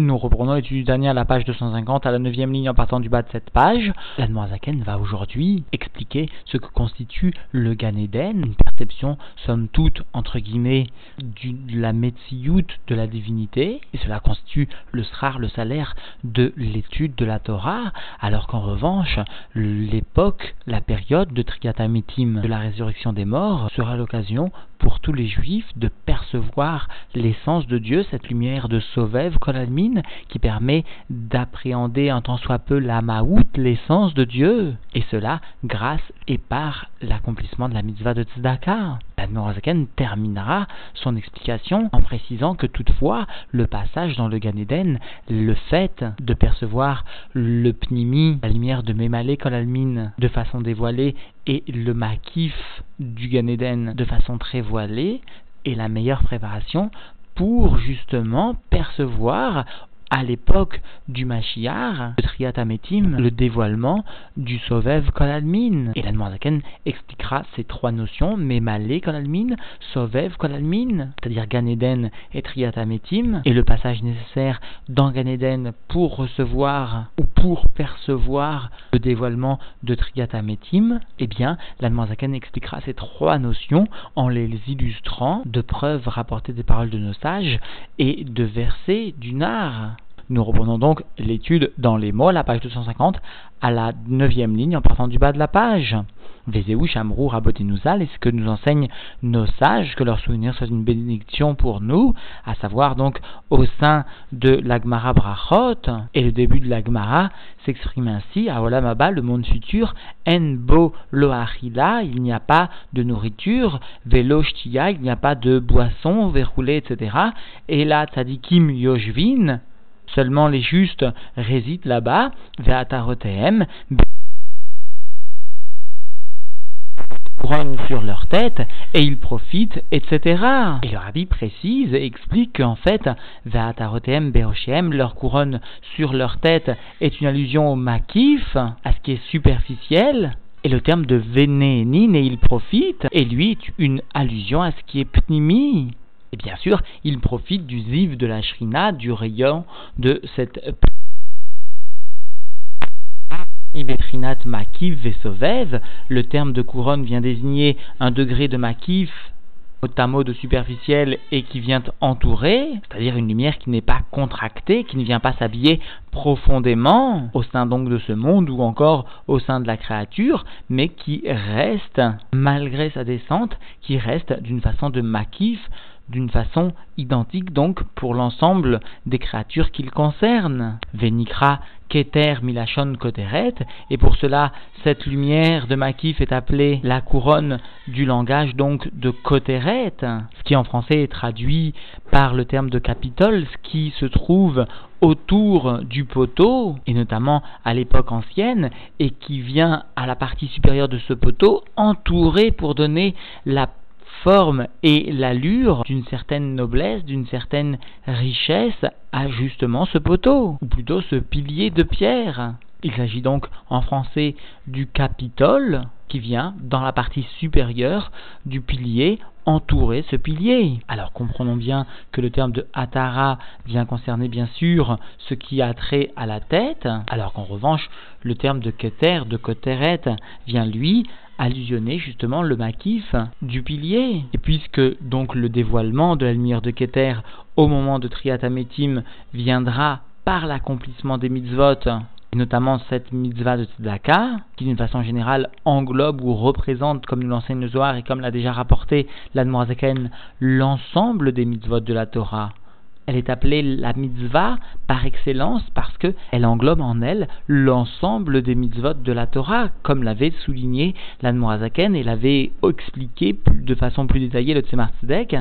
Nous reprenons l'étude du dernier à la page 250, à la neuvième ligne en partant du bas de cette page. La Zaken va aujourd'hui expliquer ce que constitue le Gan Eden, une perception, somme toute, entre guillemets, du, de la Metsiout de la divinité, et cela constitue le srar, le salaire de l'étude de la Torah, alors qu'en revanche, l'époque, la période de Triatamitim, de la résurrection des morts, sera l'occasion pour tous les juifs de percevoir l'essence de Dieu, cette lumière de Sovev Kolalmin, qui permet d'appréhender un tant soit peu la Maout, l'essence de Dieu, et cela grâce et par l'accomplissement de la mitzvah de Tzedaka. L'Admorazaken terminera son explication en précisant que toutefois, le passage dans le Gan Eden, le fait de percevoir le pnimi, la lumière de Memale Kolalmin, de façon dévoilée, et le makif du Gan Eden de façon très voilée, est la meilleure préparation pour justement percevoir à l'époque du Mashiach, le Triatametim, le dévoilement du Sovev Kolalmin. Et la Noirzaken expliquera ces trois notions, Memale Kolalmin, Sovev Kolalmin, c'est-à-dire Ganeden et Triatametim, et le passage nécessaire dans Ganeden pour recevoir ou pour percevoir le dévoilement de Triatametim. Eh bien, la Noirzaken expliquera ces trois notions en les illustrant de preuves rapportées des paroles de nos sages et de versets du Nar. Nous reprenons donc l'étude dans les mots, la page 250, à la neuvième ligne en partant du bas de la page. Vezeu Shamrou Rabotinuzal, est ce que nous enseignent nos sages, que leur souvenir soit une bénédiction pour nous, à savoir donc au sein de l'Agmara Brachot, et le début de l'Agmara s'exprime ainsi, à Olamaba, le monde futur, Enbo Loachila, il n'y a pas de nourriture, Velo il n'y a pas de boisson, verroulé, etc. Et là, Tzadikim Yoshvin, Seulement les justes résident là-bas, Veatarotehem, couronne sur leur tête et ils profitent, etc. Et le rabbi précise et explique qu'en fait, Veatarotem Beoshem, leur couronne sur leur tête est une allusion au makif, à ce qui est superficiel. Et le terme de vénénine et ils profitent est lui une allusion à ce qui est pnimi. Et bien sûr, il profite du ziv de la shrina, du rayon de cette Ibetrinat makif vesovev, le terme de couronne vient désigner un degré de makif au de superficiel et qui vient entourer, c'est-à-dire une lumière qui n'est pas contractée, qui ne vient pas s'habiller profondément au sein donc de ce monde ou encore au sein de la créature, mais qui reste, malgré sa descente, qui reste d'une façon de makif, d'une façon identique donc pour l'ensemble des créatures qu'il concerne. Venikra Keter Milachon Koteret, et pour cela cette lumière de Makif est appelée la couronne du langage donc de Koteret, ce qui en français est traduit par le terme de capitole, ce qui se trouve autour du poteau, et notamment à l'époque ancienne, et qui vient à la partie supérieure de ce poteau entourer pour donner la forme et l'allure d'une certaine noblesse, d'une certaine richesse à justement ce poteau, ou plutôt ce pilier de pierre. Il s'agit donc en français du capitole qui vient dans la partie supérieure du pilier entourer ce pilier. Alors comprenons bien que le terme de Atara vient concerner bien sûr ce qui a trait à la tête, alors qu'en revanche le terme de Keter, de Koteret, vient lui allusionner justement le maquif du pilier. Et puisque donc le dévoilement de la lumière de Keter au moment de Triatametim viendra par l'accomplissement des mitzvot, et notamment cette mitzvah de Tzedaka, qui d'une façon générale englobe ou représente, comme nous l'enseigne le Zohar et comme l'a déjà rapporté l'Admorazaken, l'ensemble des mitzvot de la Torah. Elle est appelée la mitzvah par excellence parce qu'elle englobe en elle l'ensemble des mitzvot de la Torah, comme l'avait souligné l'Anmoazaken et l'avait expliqué de façon plus détaillée le Tzemar Tzedek.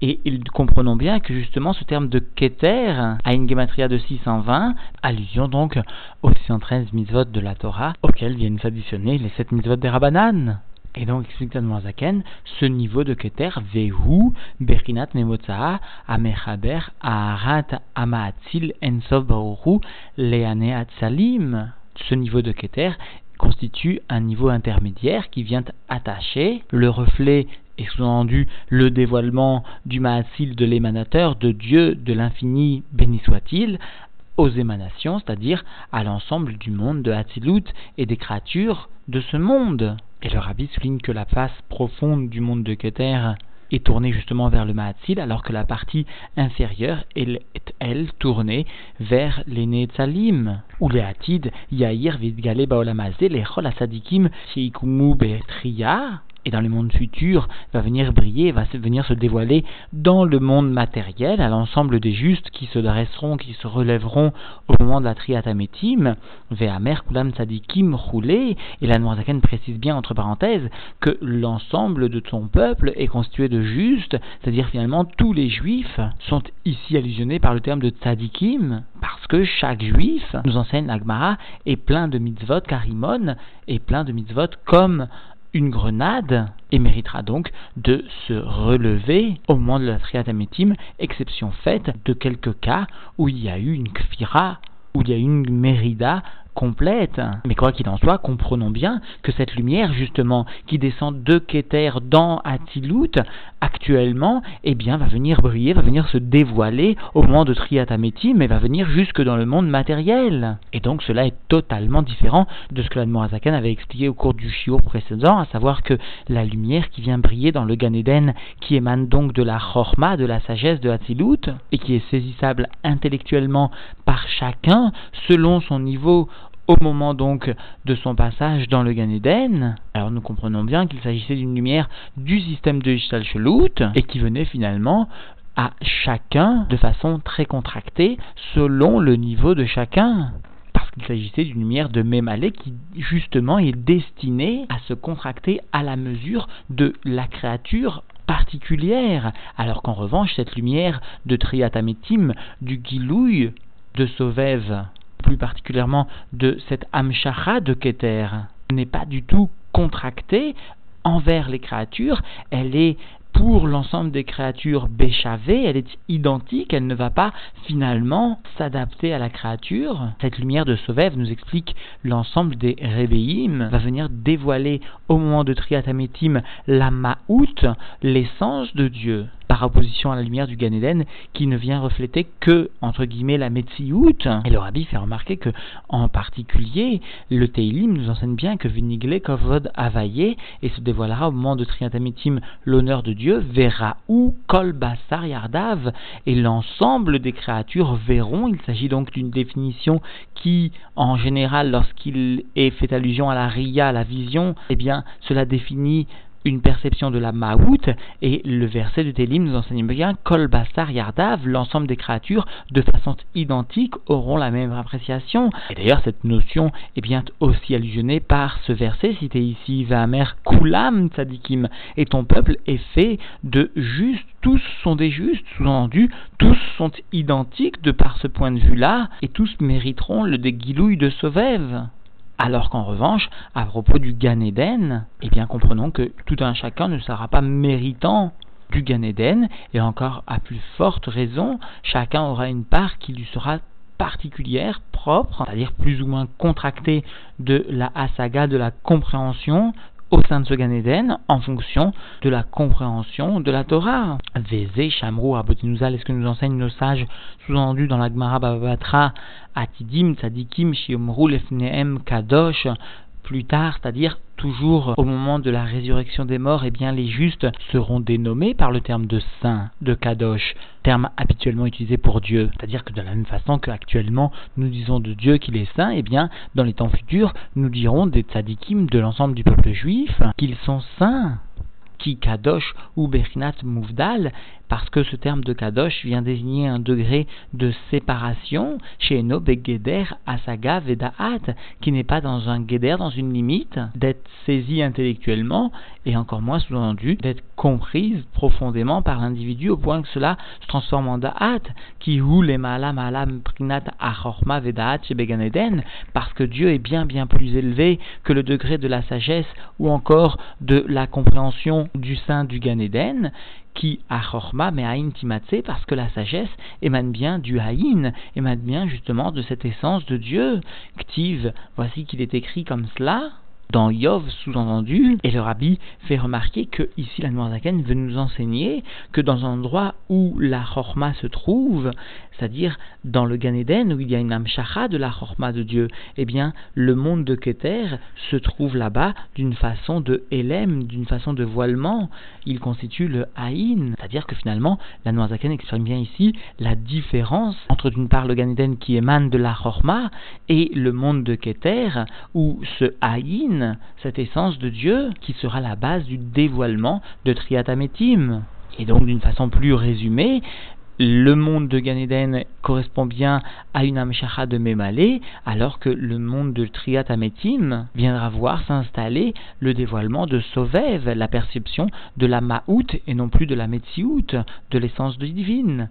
Et comprenons bien que justement ce terme de Keter a une gematria de 620, allusion donc aux 613 mitzvot de la Torah auxquels viennent s'additionner les 7 mitzvot des Rabbanan. Et donc, explique Zaken, ce niveau de Keter, Vehu, Berinat Memotzaha, Amechaber, Aharat, Amaatzil, Ensov Baoru, Leane Atzalim. Ce niveau de Keter constitue un niveau intermédiaire qui vient attacher le reflet et sous-entendu le dévoilement du Mahasil de l'émanateur de Dieu de l'infini, béni soit-il, aux émanations, c'est-à-dire à, l'ensemble du monde de Hatzilut et des créatures de ce monde. Et le rabbi souligne que la face profonde du monde de Keter est tournée justement vers le Mahatzil, alors que la partie inférieure est, elle, tournée vers les Netzalim, ou les Hatid, Vidgale, Baolamazé, les Asadikim, Sheikumu, Betria, et dans le monde futur va venir briller, va venir se dévoiler dans le monde matériel à l'ensemble des justes qui se dresseront, qui se relèveront au moment de la triatamétime, Ve'amer kulam tzadikim roulé, et la Noirzaken précise bien entre parenthèses que l'ensemble de ton peuple est constitué de justes, c'est-à-dire finalement tous les juifs sont ici allusionnés par le terme de tzadikim, parce que chaque juif, nous enseigne l'Agmara, est plein de mitzvot karimon, est plein de mitzvot comme une grenade et méritera donc de se relever au moment de la triadamétime, exception faite de quelques cas où il y a eu une kfira, où il y a eu une mérida complète. Mais quoi qu'il en soit, comprenons bien que cette lumière, justement, qui descend de Keter dans Atilut, actuellement, eh bien, va venir briller, va venir se dévoiler au moment de Triataméti, mais va venir jusque dans le monde matériel. Et donc, cela est totalement différent de ce que l'Admorazakan avait expliqué au cours du chiot précédent, à savoir que la lumière qui vient briller dans le Gan Eden, qui émane donc de la Chorma, de la sagesse de Atilut, et qui est saisissable intellectuellement par chacun, selon son niveau au moment donc de son passage dans le Gan Eden, alors nous comprenons bien qu'il s'agissait d'une lumière du système de Shelut et qui venait finalement à chacun de façon très contractée selon le niveau de chacun. Parce qu'il s'agissait d'une lumière de Mémalé qui justement est destinée à se contracter à la mesure de la créature particulière, alors qu'en revanche cette lumière de Triatametim, du Gilouï, de Sauvève, plus particulièrement de cette Amshacha de Keter, n'est pas du tout contractée envers les créatures, elle est pour l'ensemble des créatures béchavées, elle est identique, elle ne va pas finalement s'adapter à la créature. Cette lumière de Sauvev nous explique l'ensemble des Rébéim, va venir dévoiler au moment de Triatamétim la Ma'out, l'essence de Dieu par opposition à la lumière du Gan Eden, qui ne vient refléter que, entre guillemets, la Metsiout. Et le rabbi fait remarquer que, en particulier, le Teilim nous enseigne bien que Vinigle Kovod Avaye, et se dévoilera au moment de Triantamitim l'honneur de Dieu, verra où Kol Basar Yardav, et l'ensemble des créatures verront. Il s'agit donc d'une définition qui, en général, lorsqu'il est fait allusion à la Ria, la vision, eh bien, cela définit une perception de la Maout, et le verset de Télim nous enseigne bien Kol Basar Yardav, l'ensemble des créatures, de façon identique, auront la même appréciation. Et d'ailleurs, cette notion est bien aussi allusionnée par ce verset cité ici Vamer Kulam Tzadikim, et ton peuple est fait de justes, tous sont des justes, sous-entendu, tous sont identiques de par ce point de vue-là, et tous mériteront le déguilouille de Sauvève. Alors qu'en revanche, à propos du Gan Eden, eh bien comprenons que tout un chacun ne sera pas méritant du Gan Eden, et encore à plus forte raison, chacun aura une part qui lui sera particulière, propre, c'est-à-dire plus ou moins contractée de la asaga, de la compréhension, au sein de ce Gan Eden en fonction de la compréhension de la Torah. Vézé, Shamrou, Abotinuzal, est-ce que nous enseignent nos sages sous-entendus dans la Gemara Babatra, Atidim, Tzadikim, Shiomrou, Lefneem, Kadosh, plus tard, c'est-à-dire toujours au moment de la résurrection des morts, eh bien les justes seront dénommés par le terme de saint, de kadosh, terme habituellement utilisé pour Dieu. C'est-à-dire que de la même façon qu'actuellement nous disons de Dieu qu'il est saint, eh bien dans les temps futurs nous dirons des tzadikim de l'ensemble du peuple juif qu'ils sont saints qui kadosh ou berinat mouvdal, parce que ce terme de kadosh vient désigner un degré de séparation chez Eno begeder asaga vedaat, qui n'est pas dans un geder, dans une limite, d'être saisi intellectuellement, et encore moins sous-entendu d'être comprise profondément par l'individu au point que cela se transforme en da'at, qui ou les malam alam prinat achorma vedaat chez Beganeden, parce que Dieu est bien bien plus élevé que le degré de la sagesse ou encore de la compréhension du sein du Gan Eden, qui a chorma mais haïn timatse, parce que la sagesse émane bien du haïn, émane bien justement de cette essence de Dieu. Ktiv, voici qu'il est écrit comme cela, dans Yov sous-entendu, et le rabbi fait remarquer que ici la Noirzaken veut nous enseigner que dans un endroit où la Chorma se trouve, c'est-à-dire dans le Gan Eden où il y a une Amshacha de la Chorma de Dieu, eh bien le monde de Keter se trouve là-bas d'une façon de Elem, d'une façon de voilement. Il constitue le Haïn, c'est-à-dire que finalement la Noirzaken exprime bien ici la différence entre d'une part le Gan Eden qui émane de la Chorma et le monde de Keter où ce Haïn cette essence de Dieu qui sera la base du dévoilement de Triatametim. Et donc, d'une façon plus résumée, le monde de Gan correspond bien à une Amshacha de Memalé, alors que le monde de Triatametim viendra voir s'installer le dévoilement de Sovev, la perception de la Ma'out et non plus de la Metsiout, de l'essence divine.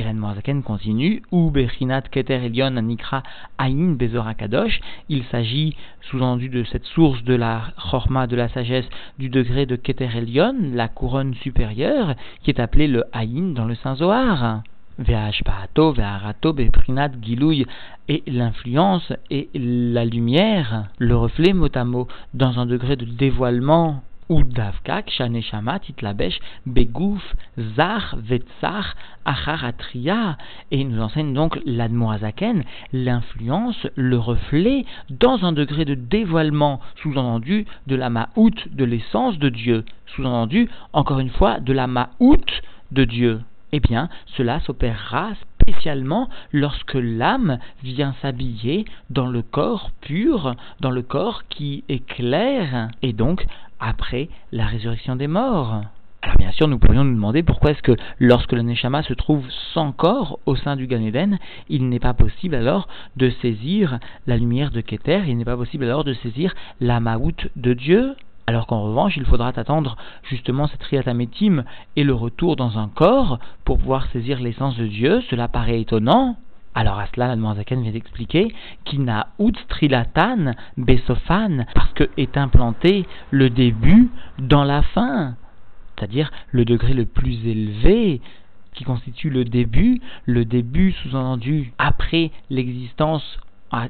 Eren Moazaken continue, ou Bechinat Keter Elion Anikra Aïn Bezor Kadosh. Il s'agit, sous-entendu de cette source de la Chorma, de la sagesse, du degré de Keter Elion, la couronne supérieure, qui est appelée le Aïn dans le Saint Zohar. Ve'ashpahato, ve'arato, beprinat, gilouy, et l'influence et la lumière, le reflet mot à mot, dans un degré de dévoilement ou davkak shaneshama titlabesh begouf zar vetzar acharatria et nous enseigne donc l'admoazaken l'influence le reflet dans un degré de dévoilement sous-entendu de la ma'out de l'essence de Dieu. Sous-entendu encore une fois de la ma'out de Dieu. Eh bien, cela s'opérera spécialement lorsque l'âme vient s'habiller dans le corps pur, dans le corps qui est clair, et donc après la résurrection des morts. Alors bien sûr, nous pourrions nous demander pourquoi est-ce que lorsque le Neshama se trouve sans corps au sein du Gan Eden, il n'est pas possible alors de saisir la lumière de Keter, il n'est pas possible alors de saisir la Maout de Dieu? Alors qu'en revanche, il faudra attendre justement cette riatamétime et le retour dans un corps pour pouvoir saisir l'essence de Dieu, cela paraît étonnant. Alors à cela, la Zaken vient d'expliquer qu'il n'a out trilatan besophan parce que est implanté le début dans la fin, c'est-à-dire le degré le plus élevé qui constitue le début, le début sous-entendu après l'existence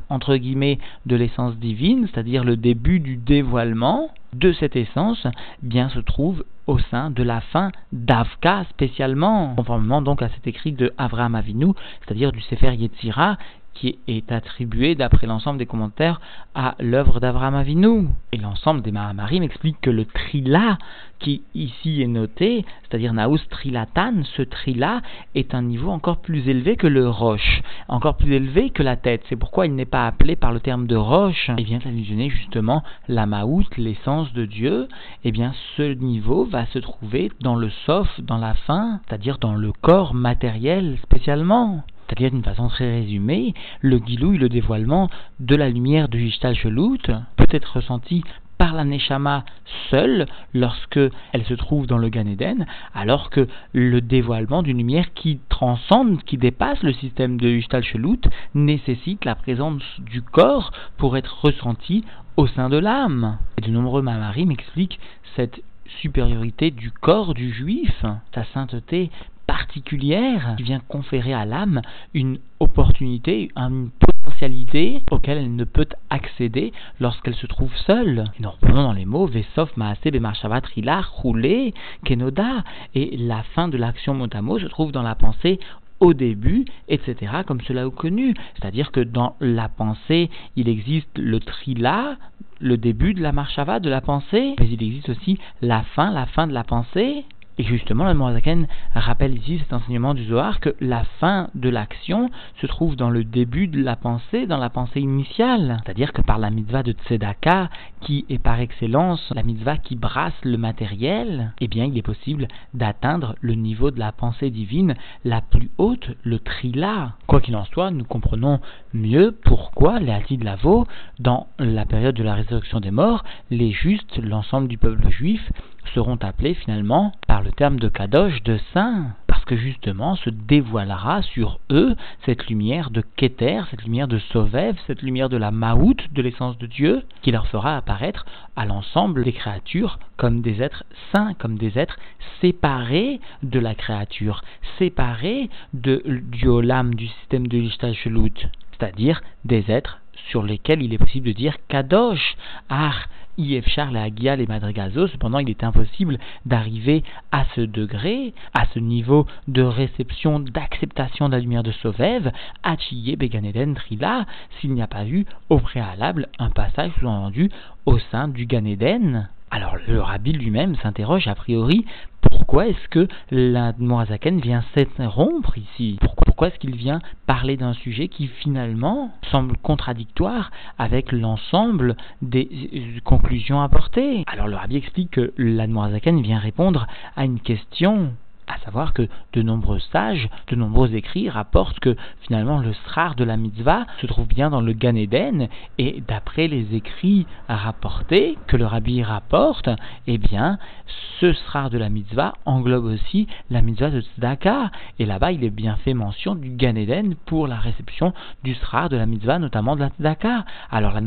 entre guillemets de l'essence divine, c'est-à-dire le début du dévoilement de cette essence, bien se trouve au sein de la fin d'Avka spécialement, conformément donc à cet écrit de Avraham Avinu, c'est-à-dire du Sefer Yetzira, qui est attribué, d'après l'ensemble des commentaires, à l'œuvre d'Avraham Avinu. Et l'ensemble des Mahamarim explique que le trila qui ici est noté, c'est-à-dire Naus Trilatan, ce trila est un niveau encore plus élevé que le roche, encore plus élevé que la tête. C'est pourquoi il n'est pas appelé par le terme de roche. Il vient allusionner justement la Maout, l'essence de Dieu. Eh bien, ce niveau va se trouver dans le sof, dans la fin, c'est-à-dire dans le corps matériel spécialement. C'est-à-dire d'une façon très résumée, le guilouille, le dévoilement de la lumière du Gishtal Shelut peut être ressenti par la Neshama seule lorsque elle se trouve dans le Gan Eden, alors que le dévoilement d'une lumière qui transcende, qui dépasse le système de Gishtal Shelut, nécessite la présence du corps pour être ressenti au sein de l'âme. Et de nombreux Mamarim m'expliquent cette supériorité du corps du juif, sa sainteté particulière qui vient conférer à l'âme une opportunité, une potentialité auquel elle ne peut accéder lorsqu'elle se trouve seule. Et nous reprenons dans les mots Vesof Maase Bemarchavat Rila Roulé Kenoda et la fin de l'action motamo se trouve dans la pensée au début, etc., comme cela est connu. C'est-à-dire que dans la pensée, il existe le trila, le début de la marchava, de la pensée, mais il existe aussi la fin, la fin de la pensée. Et justement, le Morazaken rappelle ici cet enseignement du Zohar que la fin de l'action se trouve dans le début de la pensée, dans la pensée initiale. C'est-à-dire que par la mitzvah de Tzedaka, qui est par excellence la mitzvah qui brasse le matériel, eh bien, il est possible d'atteindre le niveau de la pensée divine la plus haute, le Trila. Quoi qu'il en soit, nous comprenons mieux pourquoi les de Lavo, dans la période de la résurrection des morts, les justes, l'ensemble du peuple juif, seront appelés finalement par le terme de Kadosh, de saint, parce que justement se dévoilera sur eux cette lumière de Keter, cette lumière de Sovev, cette lumière de la Maout, de l'essence de Dieu, qui leur fera apparaître à l'ensemble des créatures comme des êtres saints, comme des êtres séparés de la créature, séparés de, du Olam, du système de l'Ishtashelut, c'est-à-dire des êtres sur lesquels il est possible de dire Kadosh, Ar, Cependant, il est impossible d'arriver à ce degré, à ce niveau de réception, d'acceptation de la lumière de Sovev, Achiye, Beganeden, Trila, s'il n'y a pas eu au préalable un passage sous-entendu au sein du Ganeden. Alors le rabbi lui-même s'interroge a priori pourquoi est-ce que l'Admorazaken vient s'interrompre ici? Pourquoi, est-ce qu'il vient parler d'un sujet qui finalement semble contradictoire avec l'ensemble des euh, conclusions apportées? Alors le rabbi explique que l'Admorazaken vient répondre à une question à savoir que de nombreux sages, de nombreux écrits rapportent que finalement le srar de la mitzvah se trouve bien dans le Gan Eden, et d'après les écrits rapportés, que le rabbi rapporte, eh bien, ce srar de la mitzvah englobe aussi la mitzvah de tzedaka, et là-bas il est bien fait mention du Gan Eden pour la réception du srar de la mitzvah, notamment de la tzedaka. Alors la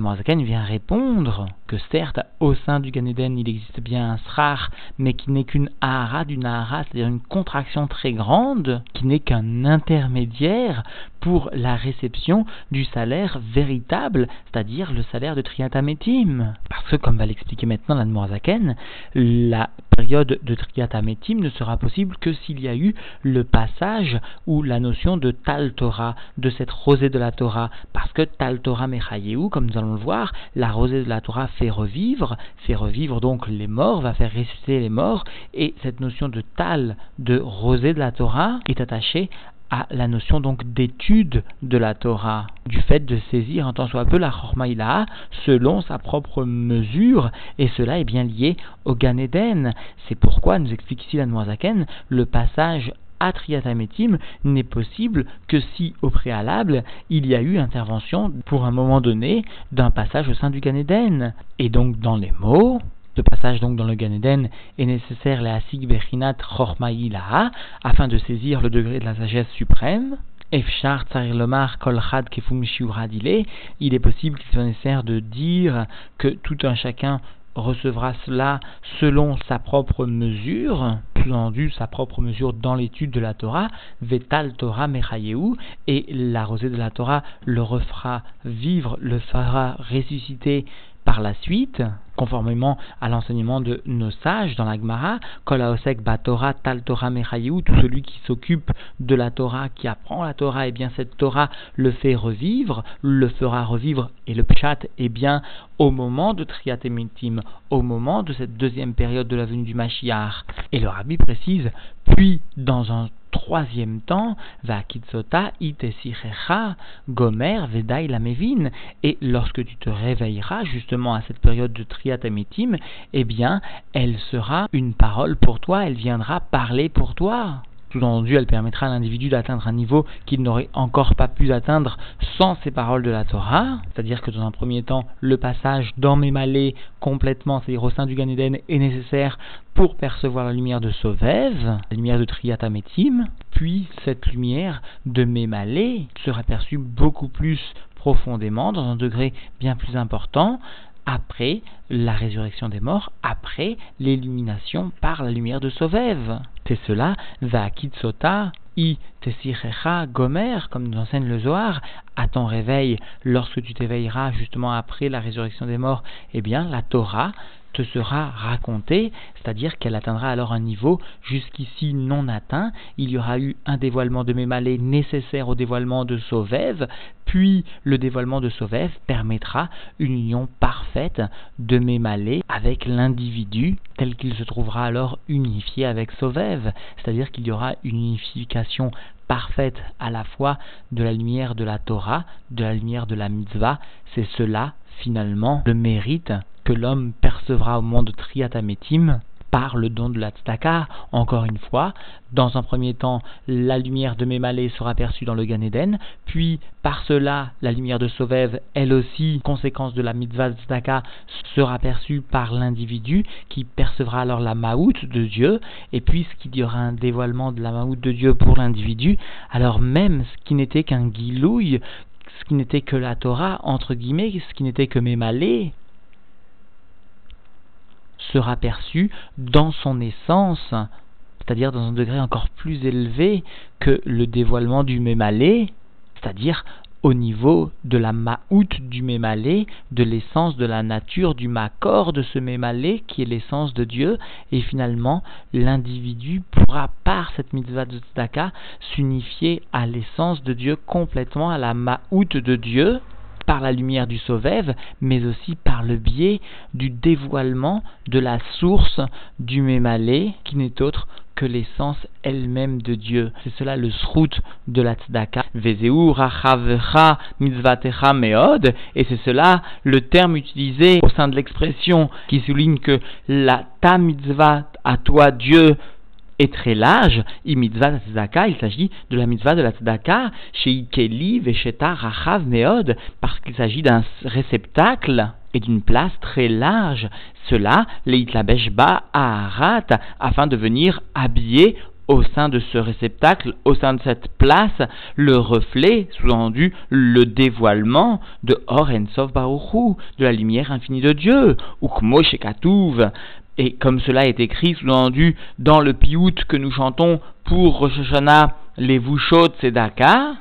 vient répondre que certes, au sein du Gan Eden, il existe bien un srar, mais qui n'est qu'une ahara d'une ahara, c'est-à-dire une contraction très grande qui n'est qu'un intermédiaire pour la réception du salaire véritable, c'est-à-dire le salaire de Triatametim. Parce que, comme va l'expliquer maintenant l'Anmoazaken, la période de Triatametim ne sera possible que s'il y a eu le passage ou la notion de Tal Torah, de cette rosée de la Torah. Parce que Tal Torah Mechayeu, comme nous allons le voir, la rosée de la Torah fait revivre, fait revivre donc les morts, va faire ressusciter les morts, et cette notion de Tal, de rosée de la Torah, est attachée à la notion donc d'étude de la Torah, du fait de saisir en tant soit peu la Chormaïla selon sa propre mesure, et cela est bien lié au Gan Eden. C'est pourquoi, nous explique ici la Noazaken, le passage à Triatametim n'est possible que si, au préalable, il y a eu intervention pour un moment donné d'un passage au sein du Gan Eden. Et donc, dans les mots, ce passage donc dans le Gan Eden est nécessaire la Asig Bechinat Chormaïlaha afin de saisir le degré de la sagesse suprême. Efshar Lomar Kolchad Kefum il est possible qu'il soit nécessaire de dire que tout un chacun recevra cela selon sa propre mesure, sous-entendu sa propre mesure dans l'étude de la Torah, Vetal Torah Mechayeu, et la rosée de la Torah le refera vivre, le fera ressusciter par la suite, conformément à l'enseignement de nos sages dans la Gemara, Kolaosek Batora Tal Torah Mechayou, tout celui qui s'occupe de la Torah, qui apprend la Torah, et eh bien cette Torah le fait revivre, le fera revivre, et le Pshat, eh bien au moment de Triatemitim, au moment de cette deuxième période de la venue du Mashiach. Et le Rabbi précise, puis dans un troisième temps, va kitsota itesirecha gomer vedai lamevin. Et lorsque tu te réveilleras justement à cette période de triatametim, eh bien, elle sera une parole pour toi, elle viendra parler pour toi. Sous-entendu, elle permettra à l'individu d'atteindre un niveau qu'il n'aurait encore pas pu atteindre sans ces paroles de la Torah. C'est-à-dire que dans un premier temps, le passage dans Mémalé complètement, c'est-à-dire au sein du Gan Eden, est nécessaire pour percevoir la lumière de Sovev, la lumière de Triatametim. Puis cette lumière de Mémalé sera perçue beaucoup plus profondément, dans un degré bien plus important, après la résurrection des morts, après l'illumination par la lumière de Sovev. C'est cela, va kitsota, i tesirecha gomer, comme nous enseigne le Zohar, à ton réveil, lorsque tu t'éveilleras justement après la résurrection des morts, eh bien la Torah sera racontée, c'est-à-dire qu'elle atteindra alors un niveau jusqu'ici non atteint. Il y aura eu un dévoilement de Mémalé nécessaire au dévoilement de Sovev, puis le dévoilement de Sovev permettra une union parfaite de Mémalé avec l'individu, tel qu'il se trouvera alors unifié avec Sovev, c'est-à-dire qu'il y aura une unification parfaite à la fois de la lumière de la Torah, de la lumière de la mitzvah, c'est cela finalement le mérite que l'homme percevra au moment de par le don de la tzedaka. Encore une fois, dans un premier temps, la lumière de Mémalé sera perçue dans le Gan Eden, puis par cela, la lumière de Sovev, elle aussi, conséquence de la mitzvah de sera perçue par l'individu qui percevra alors la maout de Dieu, et puisqu'il y aura un dévoilement de la maout de Dieu pour l'individu, alors même ce qui n'était qu'un guilouille, ce qui n'était que la Torah, entre guillemets, ce qui n'était que Mémalé, sera perçu dans son essence, c'est-à-dire dans un degré encore plus élevé que le dévoilement du Mémalé, c'est-à-dire au niveau de la ma'out du mémalé, de l'essence de la nature du makor de ce mémalé qui est l'essence de Dieu, et finalement l'individu pourra par cette mitzvah de tzedaka s'unifier à l'essence de Dieu complètement, à la ma'out de Dieu, par la lumière du Sauvève, mais aussi par le biais du dévoilement de la source du Mémalé, qui n'est autre que l'essence elle-même de Dieu. C'est cela le srout de la tzedaka. mitzvatecha meod. Et c'est cela le terme utilisé au sein de l'expression qui souligne que la ta mitzvah à toi Dieu est très large, il s'agit de la mitzvah de la tzedaka, chez Ikeli, Rachav, Meod, parce qu'il s'agit d'un réceptacle et d'une place très large. Cela, Leitla-Beshba, Aharat, afin de venir habiller au sein de ce réceptacle, au sein de cette place, le reflet, sous-entendu le dévoilement de Or Ensof de la lumière infinie de Dieu, Ukmo Shekatuv, et comme cela est écrit, sous-entendu, dans le piout que nous chantons pour Rosh Hashanah, les Vushot Tzedaka,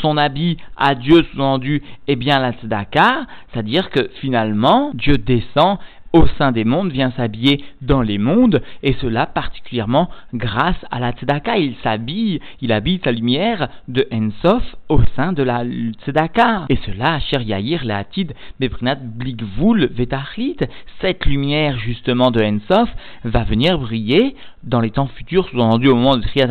son habit à Dieu, sous-entendu, est bien la Tzedaka, c'est-à-dire que finalement, Dieu descend au sein des mondes, vient s'habiller dans les mondes, et cela particulièrement grâce à la tzedaka. Il s'habille, il habite la lumière de Ensof au sein de la tzedaka. Et cela, Cher Yahir, Lehatid, Beprinat, Blikvul, Vetachlit, cette lumière justement de Ensof va venir briller dans les temps futurs, sous-entendu au moment de Triat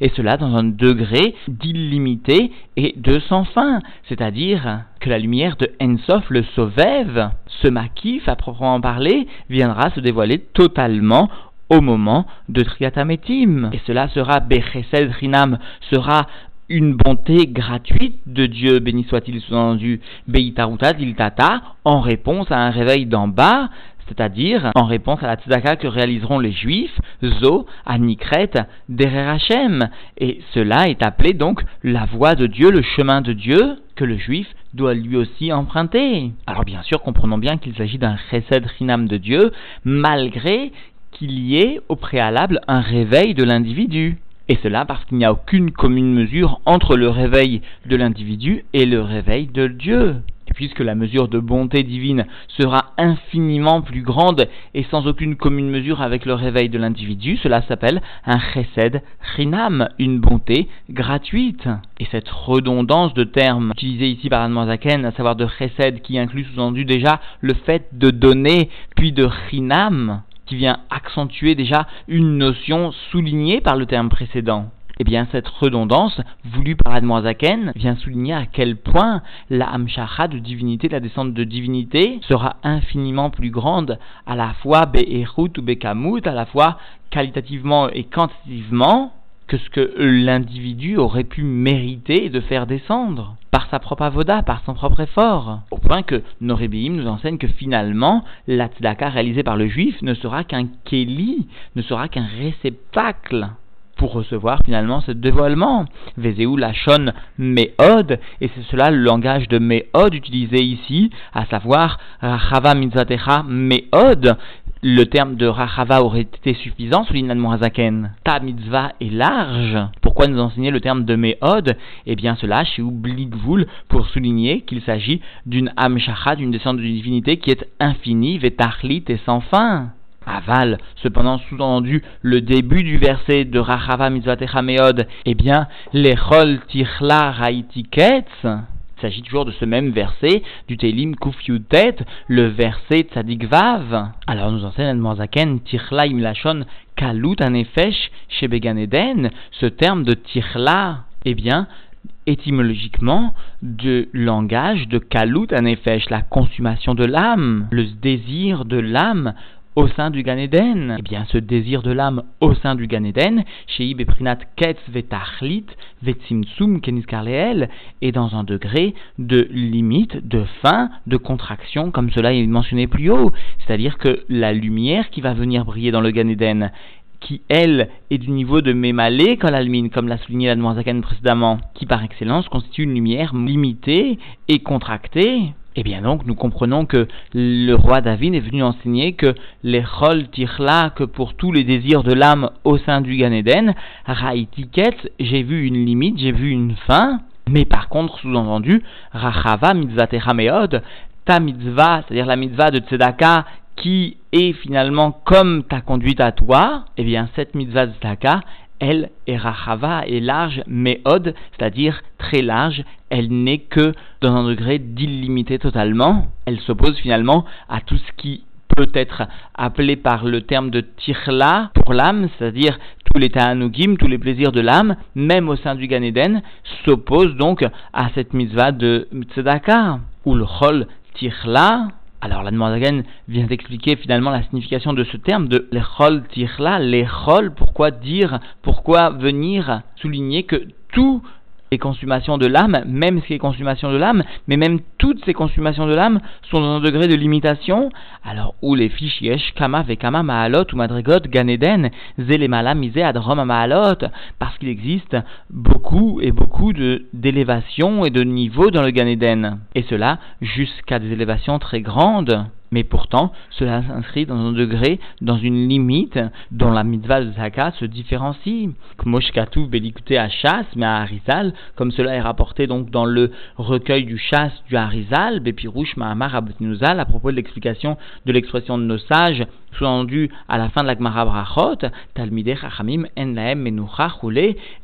et cela dans un degré d'illimité et de sans fin. C'est-à-dire que la lumière de Ensof, le Sovev, ce makif à proprement parler, viendra se dévoiler totalement au moment de Triatametim. Et cela sera Bechesed Rinam, sera une bonté gratuite de Dieu, béni soit-il sous-entendu, Beitaruta Diltata, en réponse à un réveil d'en bas, c'est-à-dire en réponse à la tzedaka que réaliseront les juifs, Zo, Anikret, Derer Hashem. Et cela est appelé donc la voie de Dieu, le chemin de Dieu, que le juif doit lui aussi emprunter. Alors bien sûr, comprenons bien qu'il s'agit d'un chesed rinam de Dieu, malgré qu'il y ait au préalable un réveil de l'individu. Et cela parce qu'il n'y a aucune commune mesure entre le réveil de l'individu et le réveil de Dieu. Puisque la mesure de bonté divine sera infiniment plus grande et sans aucune commune mesure avec le réveil de l'individu, cela s'appelle un chesed chinam, une bonté gratuite. Et cette redondance de termes utilisés ici par Zaken, à savoir de chesed qui inclut sous-entendu déjà le fait de donner, puis de chinam, qui vient accentuer déjà une notion soulignée par le terme précédent. Eh bien, cette redondance, voulue par Admoazaken, vient souligner à quel point la Hamshacha de divinité, la descente de divinité, sera infiniment plus grande, à la fois Be'erut ou Bekamut, à la fois qualitativement et quantitativement, que ce que l'individu aurait pu mériter de faire descendre par sa propre avoda, par son propre effort. Au point que Norébéim nous enseigne que finalement, la tzedaka réalisée par le juif ne sera qu'un keli, ne sera qu'un réceptacle pour recevoir finalement ce dévoilement. Vezeu Lachon Meod, et c'est cela le langage de Meod utilisé ici, à savoir Rachava Mitzvatecha Meod. Le terme de Rachava aurait été suffisant sur l'Inadmorazaken. Ta mitzvah est large. Pourquoi nous enseigner le terme de Meod? Eh bien, cela chez Oubligvul pour souligner qu'il s'agit d'une Amshacha, d'une descente de divinité qui est infinie, Vetachlit et sans fin. Aval, cependant sous-entendu le début du verset de Rachava Mitzvatecha Meod, eh bien, l'Echol Tichla Raitiketz, il s'agit toujours de ce même verset du Télim Kufyutet, le verset Tzadik-Vav. Alors nous enseigne Zaken, Tichla Imlachon Kalut Anefesh Shebeganeden, ce terme de Tichla, eh bien, étymologiquement de langage de kalut anefesh, la consommation de l'âme, le désir de l'âme au sein du Gan Eden. Eh bien, ce désir de l'âme au sein du Gan Eden, chez Beprinat Ketz Vetachlit Keniskarleel, est dans un degré de limite, de fin, de contraction, comme cela est mentionné plus haut. C'est-à-dire que la lumière qui va venir briller dans le Gan Eden qui, elle, est du niveau de Mémalé Kolalmin, comme l'a souligné la Noirzakan précédemment, qui par excellence constitue une lumière limitée et contractée. Eh bien donc, nous comprenons que le roi David est venu enseigner que les chol tirla, que pour tous les désirs de l'âme au sein du Gan Eden, raïtiket, j'ai vu une limite, j'ai vu une fin, mais par contre, sous-entendu, rachava mitzvah meod, ta mitzvah, c'est-à-dire la mitzvah de tzedaka, qui est finalement comme ta conduite à toi, eh bien cette mitzvah tzedaka, elle est est large, mais od, c'est-à-dire très large, elle n'est que dans un degré d'illimité totalement. Elle s'oppose finalement à tout ce qui peut être appelé par le terme de tirla pour l'âme, c'est-à-dire tous les ta'anugim, tous les plaisirs de l'âme, même au sein du Gan Eden, s'oppose donc à cette mitzvah de tzedaka, ou le chol tirla, alors la Demoiselle vient d'expliquer finalement la signification de ce terme de l'echol tirla, l'echol, pourquoi dire, pourquoi venir souligner que tout les consommations de l'âme, même ces consommations de l'âme, mais même toutes ces consommations de l'âme sont dans un degré de limitation, alors où les fichiers kama vekama maalot ou madrigot ganeden zelemala mise adrom maalot, parce qu'il existe beaucoup et beaucoup d'élévations et de niveaux dans le ganeden, et cela jusqu'à des élévations très grandes. Mais pourtant, cela s'inscrit dans un degré, dans une limite dont la mitzvah de Zaka se différencie. Moshkatu belikute à chasse, mais à Harizal, comme cela est rapporté donc dans le recueil du chasse du Harizal, Bepirouche Mahamar Abutnuzal, à propos de l'explication de l'expression de nos sages, sous-entendu à la fin de la Gemara Brachot, Talmideh Chachamim En Laem Menucha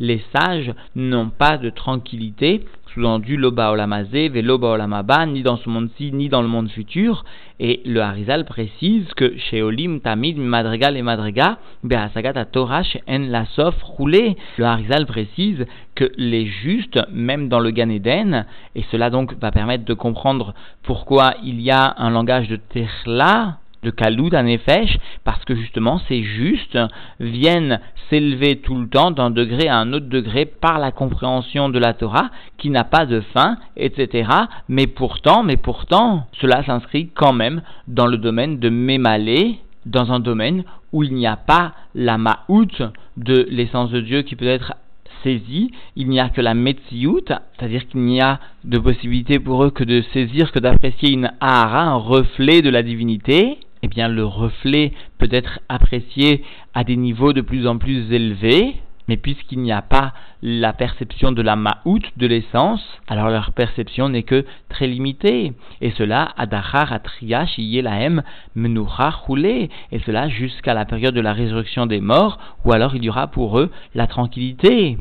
les sages n'ont pas de tranquillité sous-entendu l'oba olamazé, veloba olamaba, ni dans ce monde-ci, ni dans le monde futur. Et le Harizal précise que chez Olim, Tamid, Madrigal et Madriga, Beasagat Torah, en la sof roulé. Le Harizal précise que les justes, même dans le Gan Eden, et cela donc va permettre de comprendre pourquoi il y a un langage de Terla, de Kaloud à Nefesh, parce que justement ces justes viennent s'élever tout le temps d'un degré à un autre degré par la compréhension de la Torah qui n'a pas de fin, etc. Mais pourtant, mais pourtant, cela s'inscrit quand même dans le domaine de Mémalé, dans un domaine où il n'y a pas la ma'out de l'essence de Dieu qui peut être saisie, il n'y a que la metsiout, c'est-à-dire qu'il n'y a de possibilité pour eux que de saisir, que d'apprécier une ahara, un reflet de la divinité, eh bien le reflet peut être apprécié à des niveaux de plus en plus élevés, mais puisqu'il n'y a pas la perception de la ma'out, de l'essence, alors leur perception n'est que très limitée. Et cela, adachar atria shiyelahem menucha roulé. Et cela jusqu'à la période de la résurrection des morts, ou alors il y aura pour eux la tranquillité.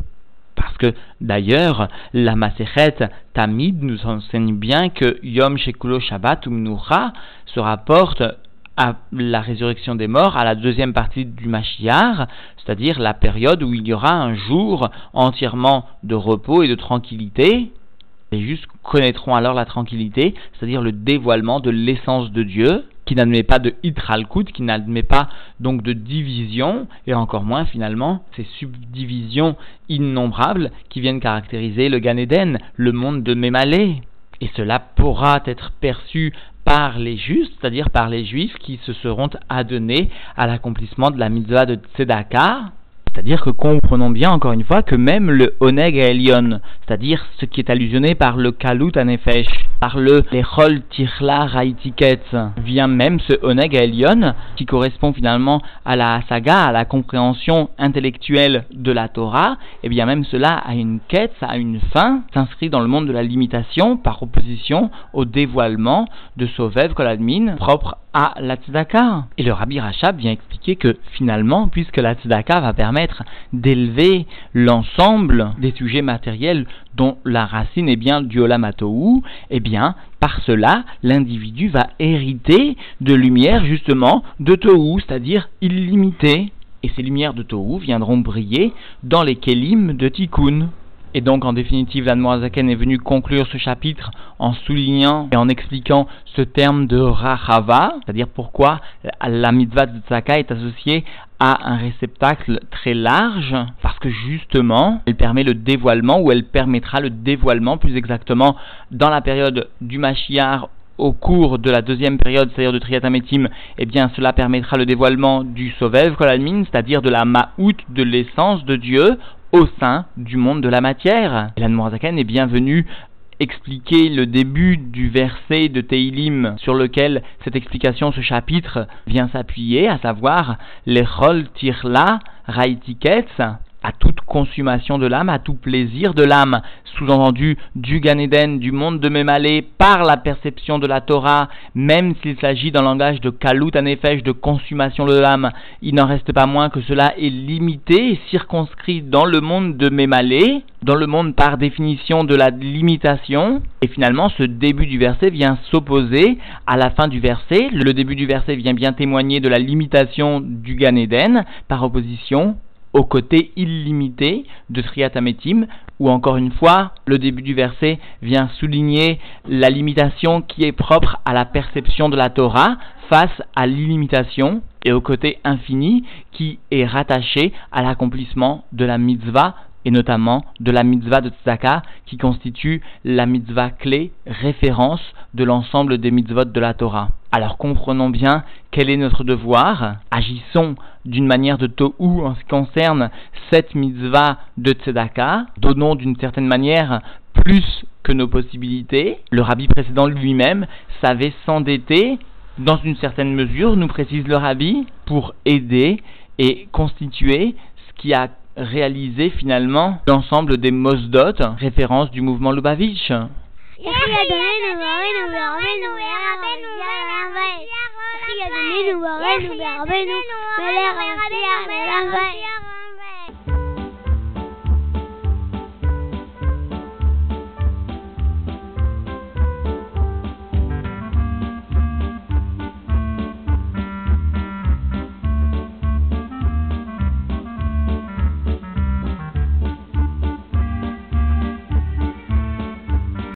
Parce que d'ailleurs, la Masechet Tamid nous enseigne bien que Yom Shekulo Shabbat ou se rapporte à la résurrection des morts, à la deuxième partie du Mashiach, c'est-à-dire la période où il y aura un jour entièrement de repos et de tranquillité. Les justes connaîtront alors la tranquillité, c'est-à-dire le dévoilement de l'essence de Dieu, qui n'admet pas de hitralkut, qui n'admet pas donc de division, et encore moins finalement ces subdivisions innombrables qui viennent caractériser le Gan Eden, le monde de Mémalé. Et cela pourra être perçu par les justes, c'est-à-dire par les juifs qui se seront adonnés à l'accomplissement de la mitzvah de Tzedakah, c'est-à-dire que comprenons bien encore une fois que même le Oneg Elion, c'est-à-dire ce qui est allusionné par le Kalut Anefesh, par le Lechol Tirla Raitiket, vient même ce Oneg Elion qui correspond finalement à la saga, à la compréhension intellectuelle de la Torah, et bien même cela a une quête, a une fin, s'inscrit dans le monde de la limitation par opposition au dévoilement de Sovev Koladmin propre à la tzedaka. Et le Rabbi Rachab vient expliquer que finalement, puisque la tzedaka va permettre d'élever l'ensemble des sujets matériels dont la racine est bien du olamatou, eh bien, par cela, l'individu va hériter de lumière justement de Tohu, c'est-à-dire illimitée. Et ces lumières de Tohu viendront briller dans les kelim de Tikkun. Et donc, en définitive, l'Admorazaken est venu conclure ce chapitre en soulignant et en expliquant ce terme de Rahava, c'est-à-dire pourquoi la mitzvah de Tzaka est associée à un réceptacle très large, parce que justement, elle permet le dévoilement, ou elle permettra le dévoilement, plus exactement, dans la période du Mashiach au cours de la deuxième période, c'est-à-dire de Triatametim, eh bien cela permettra le dévoilement du Sovev Kolalmin, c'est-à-dire de la Ma'out, de l'essence de Dieu, au sein du monde de la matière. Et l'Anmorazakan est bienvenu expliquer le début du verset de Teilim sur lequel cette explication, ce chapitre vient s'appuyer, à savoir l'Echol Tirla Raitiketz, à toute consommation de l'âme, à tout plaisir de l'âme, sous-entendu du Ganéden, du monde de Mémalé, par la perception de la Torah, même s'il s'agit d'un langage de Kalut Anefesh, de consommation de l'âme, il n'en reste pas moins que cela est limité et circonscrit dans le monde de Mémalé, dans le monde par définition de la limitation, et finalement ce début du verset vient s'opposer à la fin du verset, le début du verset vient bien témoigner de la limitation du Ganéden, par opposition au côté illimité de Triatametim, où encore une fois, le début du verset vient souligner la limitation qui est propre à la perception de la Torah face à l'illimitation et au côté infini qui est rattaché à l'accomplissement de la mitzvah et notamment de la mitzvah de Tzaka qui constitue la mitzvah clé, référence de l'ensemble des mitzvot de la Torah. Alors comprenons bien quel est notre devoir, agissons d'une manière de tohu en ce qui concerne cette mitzvah de Tzedaka, donnons d'une certaine manière plus que nos possibilités. Le rabbi précédent lui-même savait s'endetter dans une certaine mesure, nous précise le rabbi, pour aider et constituer ce qui a réalisé finalement l'ensemble des Mosdot, référence du mouvement Lubavitch.